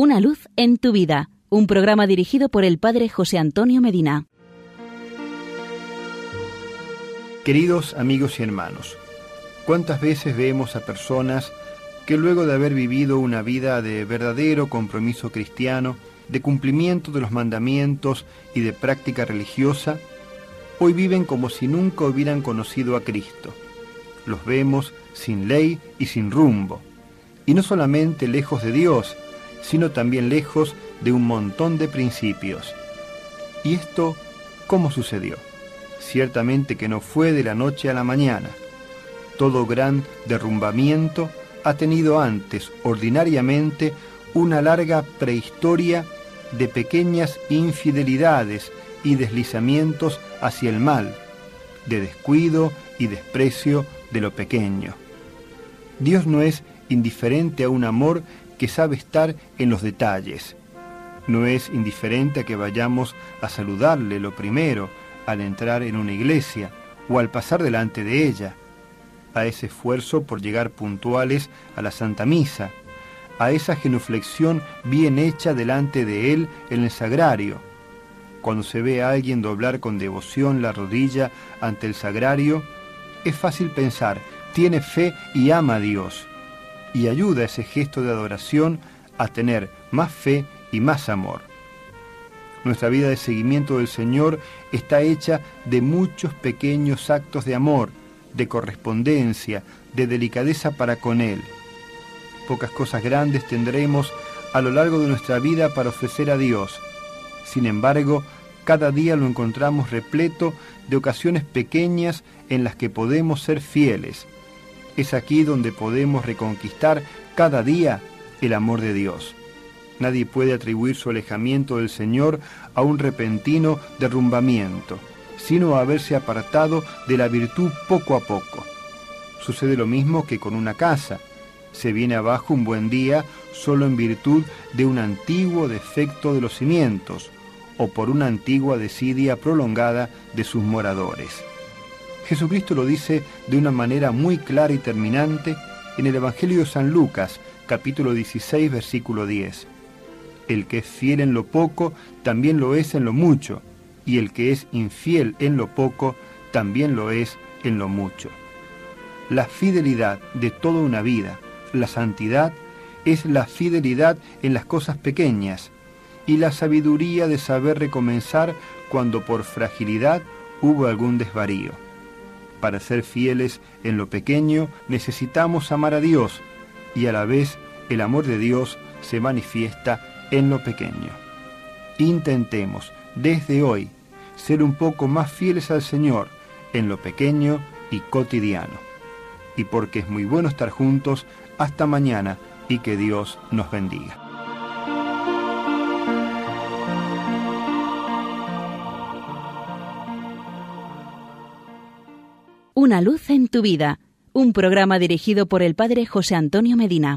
Una luz en tu vida, un programa dirigido por el Padre José Antonio Medina. Queridos amigos y hermanos, ¿cuántas veces vemos a personas que luego de haber vivido una vida de verdadero compromiso cristiano, de cumplimiento de los mandamientos y de práctica religiosa, hoy viven como si nunca hubieran conocido a Cristo? Los vemos sin ley y sin rumbo, y no solamente lejos de Dios, sino también lejos de un montón de principios. ¿Y esto cómo sucedió? Ciertamente que no fue de la noche a la mañana. Todo gran derrumbamiento ha tenido antes, ordinariamente, una larga prehistoria de pequeñas infidelidades y deslizamientos hacia el mal, de descuido y desprecio de lo pequeño. Dios no es indiferente a un amor que sabe estar en los detalles. No es indiferente a que vayamos a saludarle lo primero al entrar en una iglesia o al pasar delante de ella, a ese esfuerzo por llegar puntuales a la Santa Misa, a esa genuflexión bien hecha delante de Él en el sagrario. Cuando se ve a alguien doblar con devoción la rodilla ante el sagrario, es fácil pensar, tiene fe y ama a Dios y ayuda ese gesto de adoración a tener más fe y más amor. Nuestra vida de seguimiento del Señor está hecha de muchos pequeños actos de amor, de correspondencia, de delicadeza para con Él. Pocas cosas grandes tendremos a lo largo de nuestra vida para ofrecer a Dios. Sin embargo, cada día lo encontramos repleto de ocasiones pequeñas en las que podemos ser fieles, es aquí donde podemos reconquistar cada día el amor de Dios. Nadie puede atribuir su alejamiento del Señor a un repentino derrumbamiento, sino a haberse apartado de la virtud poco a poco. Sucede lo mismo que con una casa. Se viene abajo un buen día solo en virtud de un antiguo defecto de los cimientos o por una antigua desidia prolongada de sus moradores. Jesucristo lo dice de una manera muy clara y terminante en el Evangelio de San Lucas, capítulo 16, versículo 10. El que es fiel en lo poco, también lo es en lo mucho, y el que es infiel en lo poco, también lo es en lo mucho. La fidelidad de toda una vida, la santidad, es la fidelidad en las cosas pequeñas y la sabiduría de saber recomenzar cuando por fragilidad hubo algún desvarío. Para ser fieles en lo pequeño necesitamos amar a Dios y a la vez el amor de Dios se manifiesta en lo pequeño. Intentemos desde hoy ser un poco más fieles al Señor en lo pequeño y cotidiano. Y porque es muy bueno estar juntos, hasta mañana y que Dios nos bendiga. Una luz en tu vida, un programa dirigido por el Padre José Antonio Medina.